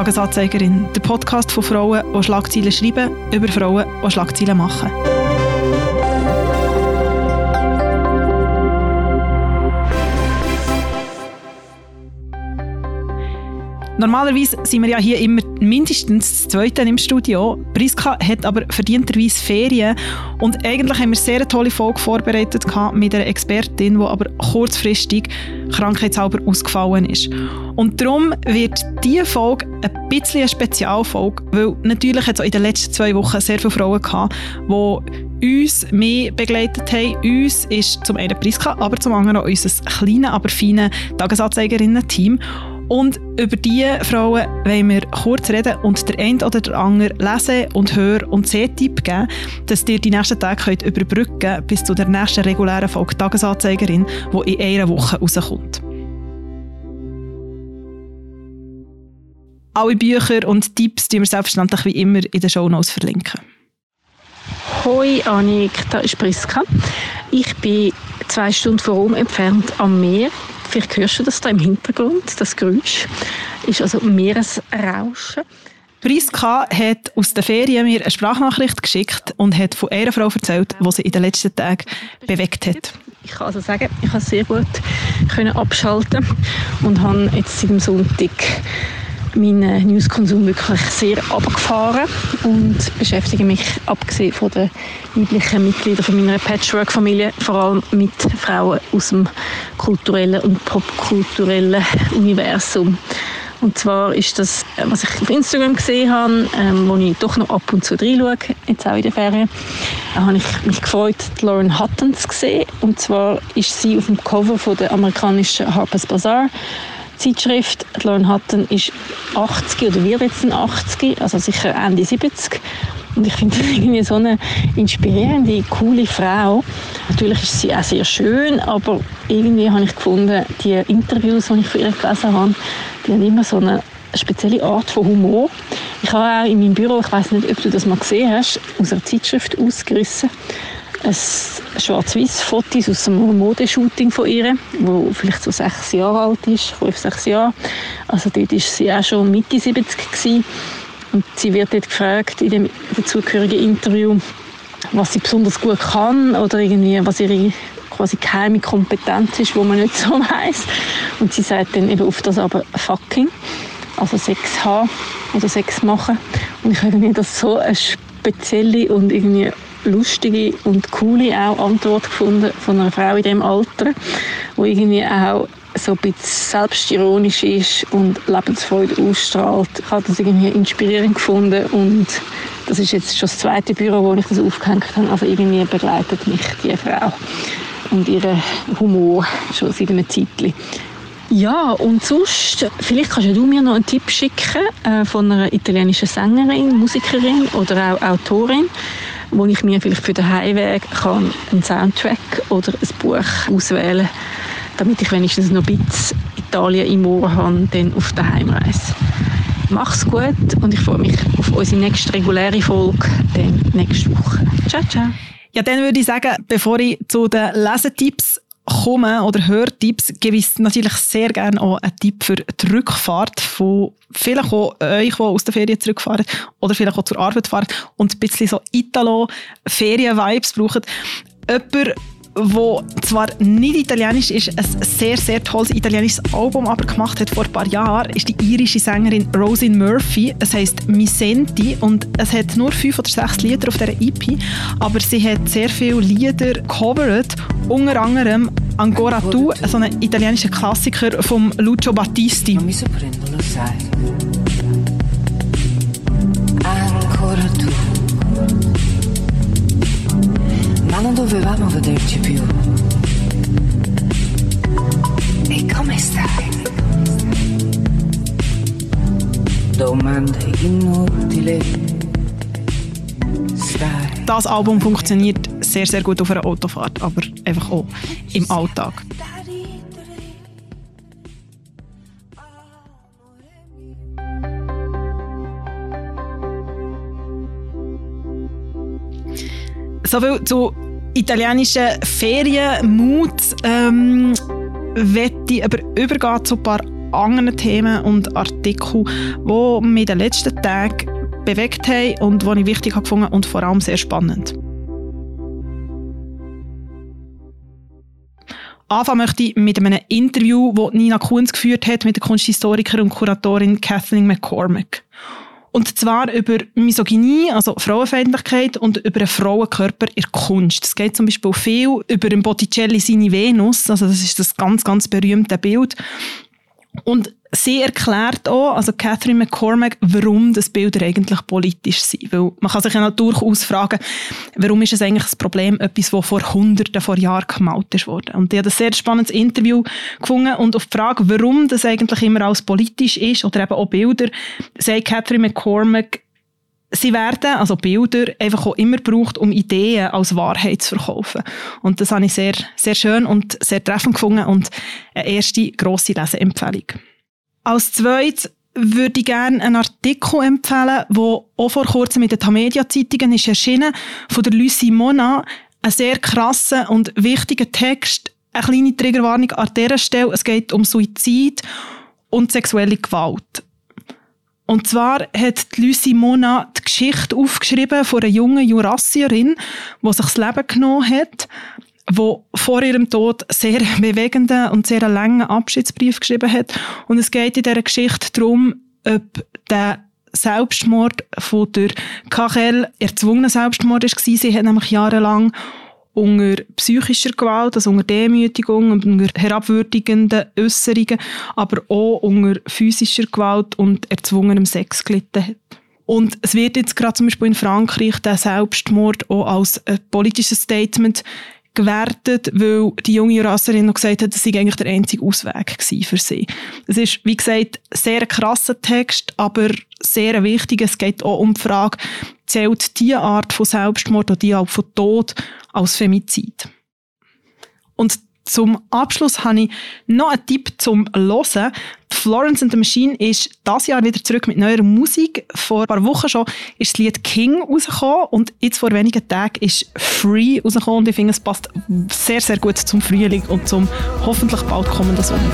Tagesanzeigerin, der Podcast von Frauen, die Schlagzeilen schreiben, über Frauen, die Schlagzeilen machen. Normalerweise sind wir ja hier immer mindestens das Zweite im Studio. Priska hat aber verdienterweise Ferien und eigentlich haben wir sehr eine tolle Folge vorbereitet mit einer Expertin, die aber kurzfristig krankheitshalber ausgefallen ist. Und darum wird diese Folge ein bisschen eine Spezialfolge, weil natürlich hat es in den letzten zwei Wochen sehr viele Frauen gehabt, die uns mehr begleitet haben. Uns ist zum einen Priska, aber zum anderen auch unser kleines, aber feines Tagesanzeigerinnen-Team. Und über diese Frauen wollen wir kurz reden und der eine oder der andere lesen und hören und Sehtipp geben, dass ihr die nächsten Tage könnt überbrücken könnt bis zu der nächsten regulären Folge Tagesanzeigerin, die in einer Woche rauskommt. Alle Bücher und Tipps die wir selbstverständlich wie immer in den Shownotes verlinken. Hoi Annik, da ist Priska. Ich bin zwei Stunden von Rom entfernt am Meer Vielleicht hörst du das da im Hintergrund, das Geräusch. Ist also Meeresrauschen. Priska hat aus der Ferien mir eine Sprachnachricht geschickt und hat von einer Frau erzählt, die sie in den letzten Tagen bewegt hat. Ich kann also sagen, ich habe sehr gut können abschalten und habe jetzt seit dem Sonntag meinen Newskonsum wirklich sehr abgefahren und beschäftige mich, abgesehen von den weiblichen Mitgliedern von meiner Patchwork-Familie, vor allem mit Frauen aus dem kulturellen und popkulturellen Universum. Und zwar ist das, was ich auf Instagram gesehen habe, ähm, wo ich doch noch ab und zu reinschaue, jetzt auch in der Ferien, da habe ich mich gefreut, Lauren Hutton zu sehen. Und zwar ist sie auf dem Cover von der amerikanischen Harper's Bazaar Zeitschrift. Lauren Hutton ist 80 oder wird jetzt 80, also sicher Ende 70. Und ich finde sie irgendwie so eine inspirierende, coole Frau. Natürlich ist sie auch sehr schön, aber irgendwie habe ich gefunden, die Interviews, die ich von ihr gelesen habe, die haben immer so eine spezielle Art von Humor. Ich habe auch in meinem Büro, ich weiß nicht, ob du das mal gesehen hast, aus einer Zeitschrift ausgerissen, ein schwarz-weiß Fotos aus einem Modeshooting von ihr, wo vielleicht so sechs Jahre alt ist, fünf, sechs Jahre. Also dort ist sie auch schon Mitte 70 gewesen. Und sie wird dort gefragt in dem dazugehörigen Interview, was sie besonders gut kann oder irgendwie, was ihre quasi geheime Kompetenz ist, wo man nicht so weiß. Und sie sagt dann eben auf das aber fucking, also Sex haben oder Sex machen. Und ich habe das so eine spezielle und irgendwie lustige und coole auch Antwort gefunden von einer Frau in dem Alter, wo irgendwie auch so ein bisschen selbstironisch ist und Lebensfreude ausstrahlt. Ich habe das irgendwie inspirierend gefunden und das ist jetzt schon das zweite Büro, wo ich das aufgehängt habe. Also irgendwie begleitet mich die Frau und ihren Humor schon seit einem Zeitchen. Ja, und sonst, vielleicht kannst du mir noch einen Tipp schicken äh, von einer italienischen Sängerin, Musikerin oder auch Autorin wo ich mir vielleicht für den Heimweg kann einen Soundtrack oder ein Buch auswählen damit ich wenigstens noch ein bisschen Italien im Ohr habe, dann auf der Heimreise. Mach's gut und ich freue mich auf unsere nächste reguläre Folge dann nächste Woche. Ciao, ciao. Ja, dann würde ich sagen, bevor ich zu den Lesetipps komme oder Hörtipps, gebe ich natürlich sehr gerne auch einen Tipp für die Rückfahrt von vielleicht auch euch, die aus der Ferien zurückfahren oder vielleicht auch zur Arbeit fahren und ein bisschen so Italo-Ferien-Vibes brauchen. Jemand, wo zwar nicht italienisch ist, ein sehr, sehr tolles italienisches Album aber gemacht hat vor ein paar Jahren, ist die irische Sängerin Rosin Murphy. Es heißt Misenti und es hat nur fünf oder sechs Lieder auf dieser EP, aber sie hat sehr viele Lieder covered, unter anderem Ancora Tu, so ein italienischer Klassiker von Lucio Battisti. Ancora dovevamo vederci più. E come stai? Domande inutili. Das Album funktioniert sehr, sehr gut auf einer Autofahrt, aber einfach auch im Alltag. So viel zu italienischen Ferienmut. Ähm, ich aber übergehen zu ein paar anderen Themen und Artikeln, die mich in den letzten Tagen bewegt haben und die ich wichtig gefunden und vor allem sehr spannend. Anfangen möchte ich mit einem Interview, das Nina Kunz geführt hat mit der Kunsthistorikerin und Kuratorin Kathleen McCormack. Und zwar über Misogynie, also Frauenfeindlichkeit und über einen Frauenkörper in der Kunst. Es geht zum Beispiel viel über den Botticelli seine Venus, also das ist das ganz, ganz berühmte Bild. Und sie erklärt auch, also Catherine McCormack, warum das Bilder eigentlich politisch sind. Weil man kann sich ja durchaus fragen, warum ist es eigentlich ein Problem, etwas, das vor Hunderten von Jahren gemalt ist. Und ich habe ein sehr spannendes Interview gefunden und auf die Frage, warum das eigentlich immer als politisch ist oder eben auch Bilder, sagt Catherine McCormack, Sie werden, also Bilder, einfach auch immer gebraucht, um Ideen als Wahrheit zu verkaufen. Und das habe ich sehr, sehr schön und sehr treffend gefunden und eine erste grosse Leseempfehlung. Als zweites würde ich gerne einen Artikel empfehlen, der auch vor kurzem mit den Tamedia-Zeitungen ist erschienen, von der Lucie Mona. Ein sehr krasser und wichtiger Text. Eine kleine Triggerwarnung an dieser Stelle. Es geht um Suizid und sexuelle Gewalt. Und zwar hat Lucie Mona die Geschichte aufgeschrieben von einer jungen Jurassierin, die sich das Leben genommen hat wo vor ihrem Tod sehr bewegenden und sehr langen Abschiedsbrief geschrieben hat. Und es geht in dieser Geschichte darum, ob der Selbstmord von der Kachel erzwungener Selbstmord war. Sie hat nämlich jahrelang unter psychischer Gewalt, also unter Demütigung und unter herabwürdigenden Äußerungen, aber auch unter physischer Gewalt und erzwungenem Sex gelitten hat. Und es wird jetzt gerade zum Beispiel in Frankreich der Selbstmord auch als ein politisches Statement gewertet, weil die junge Jurasserin noch gesagt hat, das sei eigentlich der einzige Ausweg für sie. Es ist, wie gesagt, sehr krasser Text, aber sehr wichtig. Es geht auch um die Frage, zählt diese Art von Selbstmord oder die Art von Tod als Femizid? Und zum Abschluss habe ich noch einen Tipp zum Hören. Florence and the Machine ist das Jahr wieder zurück mit neuer Musik. Vor ein paar Wochen schon ist das Lied King rausgekommen und jetzt vor wenigen Tagen ist Free rausgekommen und ich finde, es passt sehr, sehr gut zum Frühling und zum hoffentlich bald kommenden Sommer.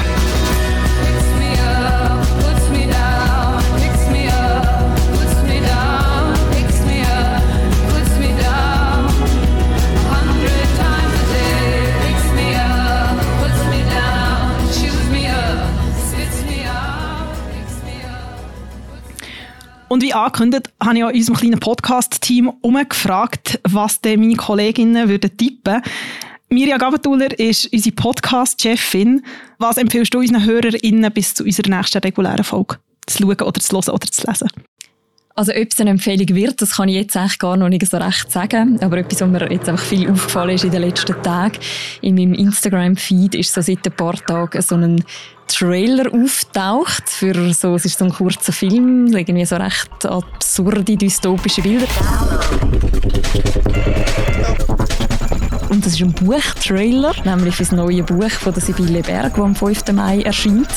Und wie angekündigt, habe ich auch unserem kleinen Podcast-Team umgefragt, was denn meine Kolleginnen würden tippen Mirja Gabatuller ist unsere Podcast-Chefin. Was empfiehlst du unseren HörerInnen bis zu unserer nächsten regulären Folge zu schauen oder zu hören oder zu lesen? Also ob es eine Empfehlung wird, das kann ich jetzt eigentlich gar noch nicht so recht sagen. Aber etwas, was mir jetzt einfach viel aufgefallen ist in den letzten Tagen, in meinem Instagram-Feed ist so seit ein paar Tagen so ein Trailer auftaucht für so, es ist so ein kurzer Film, irgendwie so recht absurde, dystopische Bilder. Und das ist ein Buchtrailer, nämlich für das neue Buch von der Sibylle Berg, das am 5. Mai erscheint.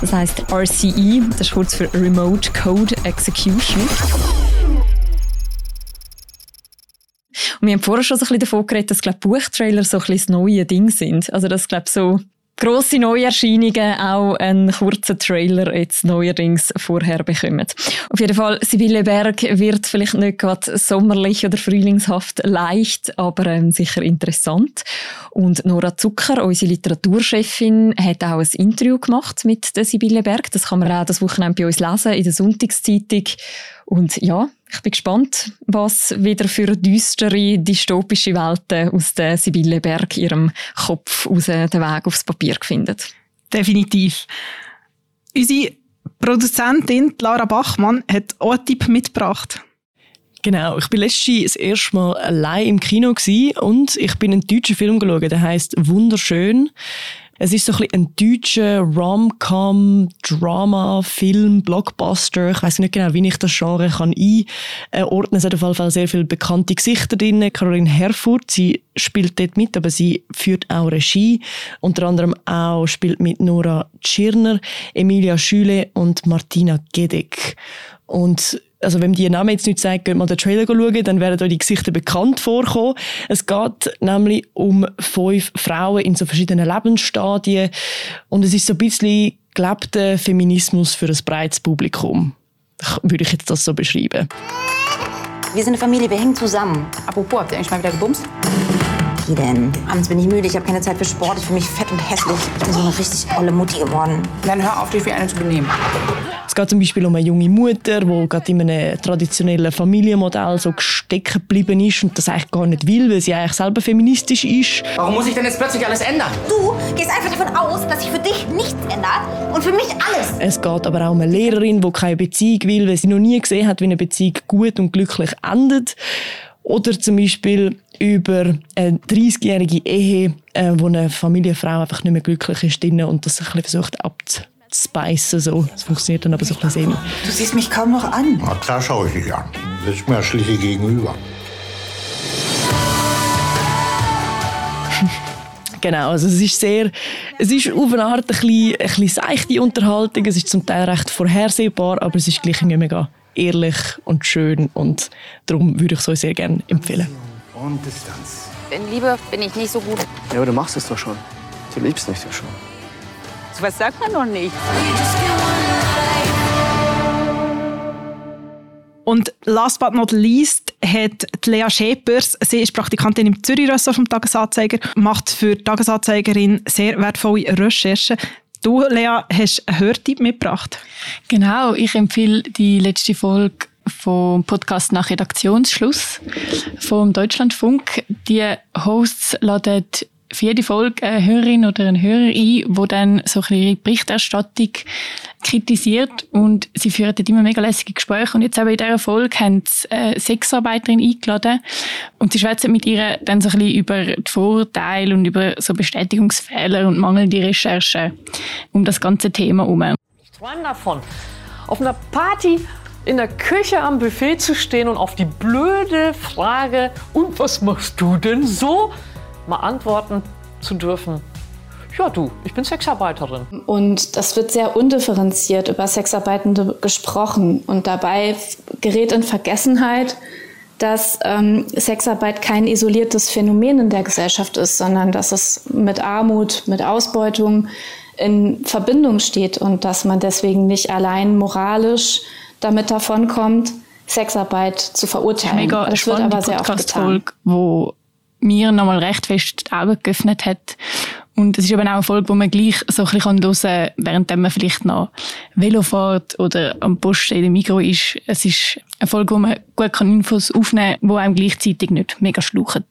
Das heißt RCE, das ist kurz für Remote Code Execution. Und wir haben vorher schon so ein bisschen davon geredet, dass glaub, Buchtrailer so ein bisschen das neue Ding sind. Also das glaube so grosse Neuerscheinungen, auch ein kurzer Trailer jetzt neuerdings vorher bekommen. Auf jeden Fall, Sibylle Berg wird vielleicht nicht gerade sommerlich oder frühlingshaft leicht, aber ähm, sicher interessant. Und Nora Zucker, unsere Literaturchefin, hat auch ein Interview gemacht mit der Sibylle Berg. Das kann man auch das Wochenende bei uns lesen, in der Sonntagszeitung. Und ja, ich bin gespannt, was wieder für düstere, dystopische Welten aus der Sibylle Berg ihrem Kopf aus den Weg aufs Papier findet. Definitiv. Unsere Produzentin Lara Bachmann hat auch einen Tipp mitgebracht. Genau, ich bin letztes das erste Mal allein im Kino und ich bin einen deutschen Film geschaut, der heißt Wunderschön. Es ist so ein, bisschen ein deutscher Rom-Com, Drama, Film, Blockbuster. Ich weiß nicht genau, wie ich das Genre kann einordnen. Es hat auf jeden Fall sehr viele bekannte Gesichter drin. Caroline Herfurth, sie spielt dort mit, aber sie führt auch Regie. Unter anderem auch spielt mit Nora Tschirner, Emilia Schüle und Martina Gedeck. Und also wenn die Namen jetzt nicht sagen, geht mal den Trailer schauen, dann werden euch die Gesichter bekannt vorkommen. Es geht nämlich um fünf Frauen in so verschiedenen Lebensstadien und es ist so ein bisschen gelebter Feminismus für ein breites Publikum. Würde ich jetzt das so beschreiben. Wir sind eine Familie, wir hängen zusammen. Apropos, habt ihr eigentlich mal wieder gebumst? Wie denn? Abends bin ich müde, ich habe keine Zeit für Sport, ich fühle mich fett und hässlich. Ich bin so eine richtig olle Mutti geworden. Dann hör auf, dich wie eine zu benehmen. Es geht zum Beispiel um eine junge Mutter, die gerade in einem traditionellen Familienmodell so gesteckt geblieben ist und das eigentlich gar nicht will, weil sie eigentlich selber feministisch ist. Warum muss ich denn jetzt plötzlich alles ändern? Du gehst einfach davon aus, dass sich für dich nichts ändert und für mich alles. Es geht aber auch um eine Lehrerin, die keine Beziehung will, weil sie noch nie gesehen hat, wie eine Beziehung gut und glücklich endet. Oder zum Beispiel über eine 30-jährige Ehe, äh, wo eine Familienfrau einfach nicht mehr glücklich ist drin und das ein bisschen versucht abzuspeisen. So. Das funktioniert dann aber so ein bisschen. Du siehst mich kaum noch an. Na klar schaue ich dich an. Das ist mir schließlich gegenüber. Genau, also es ist sehr, es ist auf eine Art ein bisschen, ein bisschen seichte Unterhaltung, es ist zum Teil recht vorhersehbar, aber es ist gleich irgendwie mega ehrlich und schön und darum würde ich es euch sehr gerne empfehlen. Und Distanz. In Liebe bin ich nicht so gut. Ja, aber du machst es doch schon. Du liebst mich doch schon. So was sagt man noch nicht. Und last but not least hat Lea Schäpers, sie ist Praktikantin im Zürich-Ressort vom Tagesanzeiger, macht für die Tagesanzeigerin sehr wertvolle Recherchen. Du, Lea, hast einen Hörtipp mitgebracht. Genau, ich empfehle die letzte Folge vom Podcast nach Redaktionsschluss vom Deutschlandfunk. Die Hosts laden für jede Folge eine Hörerin oder einen Hörer ein, wo dann so ein ihre Berichterstattung kritisiert und sie führen dort immer mega lässige Gespräche und jetzt aber in dieser Folge haben sie eine Sexarbeiterin eingeladen und sie schwätzen mit ihr dann so ein bisschen über die Vorurteile und über so Bestätigungsfehler und mangelnde Recherche um das ganze Thema herum. träume davon, auf einer Party in der Küche am Buffet zu stehen und auf die blöde Frage, und was machst du denn so, mal antworten zu dürfen. Ja, du, ich bin Sexarbeiterin. Und das wird sehr undifferenziert über Sexarbeitende gesprochen. Und dabei gerät in Vergessenheit, dass ähm, Sexarbeit kein isoliertes Phänomen in der Gesellschaft ist, sondern dass es mit Armut, mit Ausbeutung in Verbindung steht und dass man deswegen nicht allein moralisch damit davonkommt, Sexarbeit zu verurteilen. Mega das wird aber sehr oft getan. Wo mir nochmal recht fest die Augen geöffnet hat. Und es ist eben auch eine Folge, wo man gleich so ein bisschen hören kann, während man vielleicht noch Velo fährt oder am Post in dem Mikro ist. Es ist eine Folge, wo man gut Infos aufnehmen kann, die einem gleichzeitig nicht mega schluchen.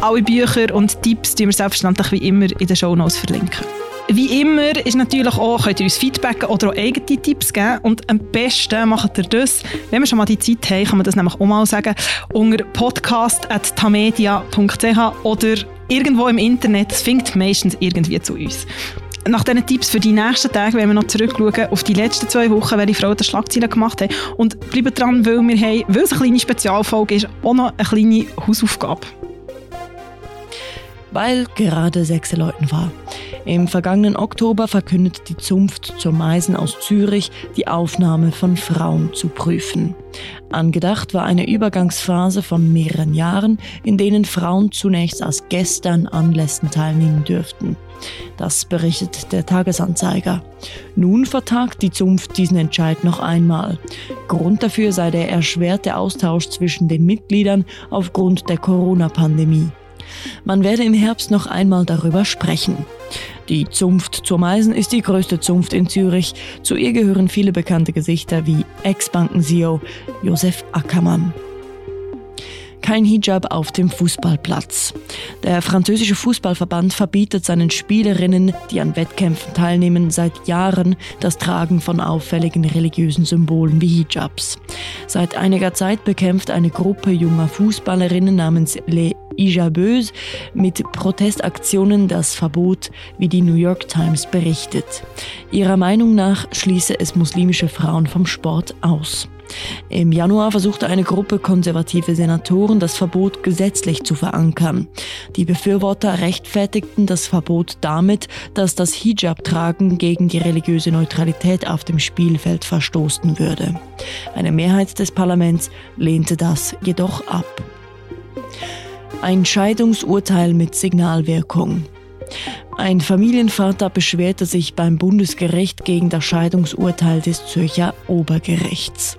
Alle Bücher und Tipps die wir selbstverständlich wie immer in den Shownotes verlinken. Wie immer ist natürlich auch, könnt ihr uns Feedback oder auch eigene Tipps geben. Und am besten macht ihr das, wenn wir schon mal die Zeit haben, kann man das nämlich auch mal sagen, unter podcast.tamedia.ch oder irgendwo im Internet. Es findet meistens irgendwie zu uns. Nach diesen Tipps für die nächsten Tage werden wir noch zurückschauen auf die letzten zwei Wochen, welche Frauen die Schlagzeilen gemacht haben. Und bleiben dran, weil wir haben, weil es eine kleine Spezialfolge ist, auch noch eine kleine Hausaufgabe. Weil gerade sechs Leuten war. Im vergangenen Oktober verkündet die Zunft zur Meisen aus Zürich, die Aufnahme von Frauen zu prüfen. Angedacht war eine Übergangsphase von mehreren Jahren, in denen Frauen zunächst als Gäste an Anlässen teilnehmen dürften. Das berichtet der Tagesanzeiger. Nun vertagt die Zunft diesen Entscheid noch einmal. Grund dafür sei der erschwerte Austausch zwischen den Mitgliedern aufgrund der Corona-Pandemie. Man werde im Herbst noch einmal darüber sprechen. Die Zunft zur Meisen ist die größte Zunft in Zürich. Zu ihr gehören viele bekannte Gesichter wie Ex-Banken-CEO Josef Ackermann. Kein Hijab auf dem Fußballplatz. Der französische Fußballverband verbietet seinen Spielerinnen, die an Wettkämpfen teilnehmen, seit Jahren das Tragen von auffälligen religiösen Symbolen wie Hijabs. Seit einiger Zeit bekämpft eine Gruppe junger Fußballerinnen namens Les Hijabeuses mit Protestaktionen das Verbot, wie die New York Times berichtet. Ihrer Meinung nach schließe es muslimische Frauen vom Sport aus. Im Januar versuchte eine Gruppe konservative Senatoren, das Verbot gesetzlich zu verankern. Die Befürworter rechtfertigten das Verbot damit, dass das Hijab-Tragen gegen die religiöse Neutralität auf dem Spielfeld verstoßen würde. Eine Mehrheit des Parlaments lehnte das jedoch ab. Ein Scheidungsurteil mit Signalwirkung. Ein Familienvater beschwerte sich beim Bundesgericht gegen das Scheidungsurteil des Zürcher Obergerichts.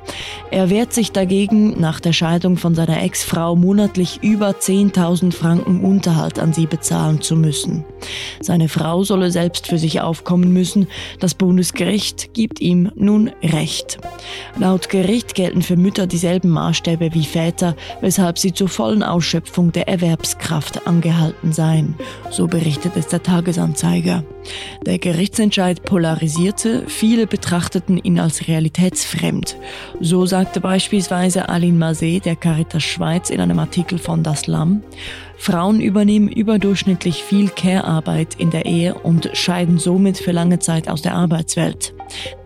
Er wehrt sich dagegen, nach der Scheidung von seiner Ex-Frau monatlich über 10.000 Franken Unterhalt an sie bezahlen zu müssen. Seine Frau solle selbst für sich aufkommen müssen. Das Bundesgericht gibt ihm nun Recht. Laut Gericht gelten für Mütter dieselben Maßstäbe wie Väter, weshalb sie zur vollen Ausschöpfung der Erwerbskraft angehalten seien. So berichtet es der Tag Tagesanzeiger. Der Gerichtsentscheid polarisierte, viele betrachteten ihn als realitätsfremd. So sagte beispielsweise Aline Mazet der Caritas Schweiz in einem Artikel von Das Lamm, Frauen übernehmen überdurchschnittlich viel Care-Arbeit in der Ehe und scheiden somit für lange Zeit aus der Arbeitswelt.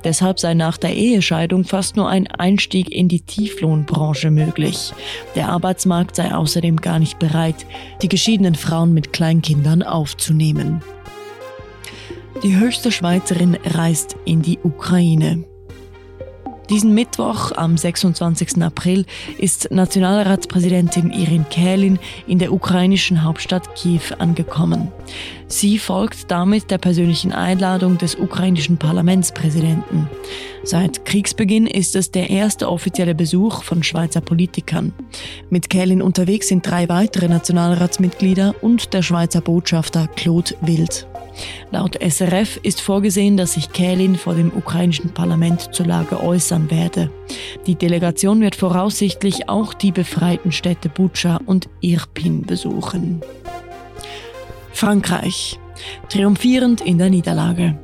Deshalb sei nach der Ehescheidung fast nur ein Einstieg in die Tieflohnbranche möglich. Der Arbeitsmarkt sei außerdem gar nicht bereit, die geschiedenen Frauen mit Kleinkindern aufzunehmen. Die höchste Schweizerin reist in die Ukraine. Diesen Mittwoch, am 26. April, ist Nationalratspräsidentin Irin Kählin in der ukrainischen Hauptstadt Kiew angekommen. Sie folgt damit der persönlichen Einladung des ukrainischen Parlamentspräsidenten. Seit Kriegsbeginn ist es der erste offizielle Besuch von Schweizer Politikern. Mit Kählin unterwegs sind drei weitere Nationalratsmitglieder und der Schweizer Botschafter Claude Wild. Laut SRF ist vorgesehen, dass sich Kählin vor dem ukrainischen Parlament zur Lage äußern werde. Die Delegation wird voraussichtlich auch die befreiten Städte Bucha und Irpin besuchen. Frankreich. Triumphierend in der Niederlage.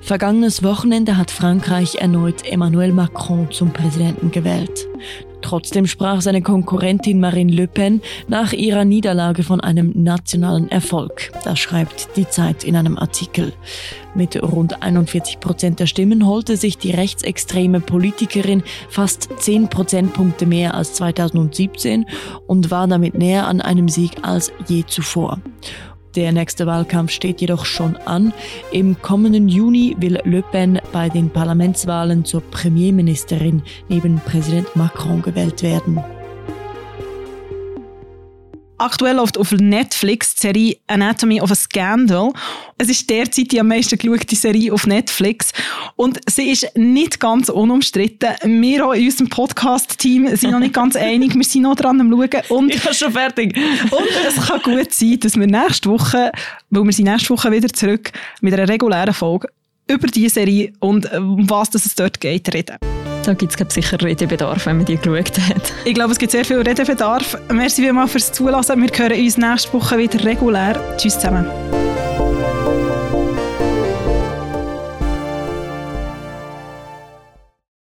Vergangenes Wochenende hat Frankreich erneut Emmanuel Macron zum Präsidenten gewählt. Trotzdem sprach seine Konkurrentin Marine Le Pen nach ihrer Niederlage von einem nationalen Erfolg. Das schreibt die Zeit in einem Artikel. Mit rund 41 Prozent der Stimmen holte sich die rechtsextreme Politikerin fast 10 Prozentpunkte mehr als 2017 und war damit näher an einem Sieg als je zuvor. Der nächste Wahlkampf steht jedoch schon an. Im kommenden Juni will Le Pen bei den Parlamentswahlen zur Premierministerin neben Präsident Macron gewählt werden. Aktuell läuft auf Netflix die Serie Anatomy of a Scandal. Es ist derzeit die am meisten geschaute Serie auf Netflix. Und sie ist nicht ganz unumstritten. Wir auch in unserem Podcast-Team sind noch nicht ganz einig. Wir sind noch dran am Schauen. Und ich bin schon fertig. und es kann gut sein, dass wir nächste Woche, weil wir sind nächste Woche wieder zurück mit einer regulären Folge über diese Serie und um was es dort geht, reden. Da gibt es sicher Redebedarf, wenn man die geschaut hat. Ich glaube, es gibt sehr viel Redebedarf. Merci vielmals fürs Zulassen. Wir hören uns nächste Woche wieder regulär. Tschüss zusammen.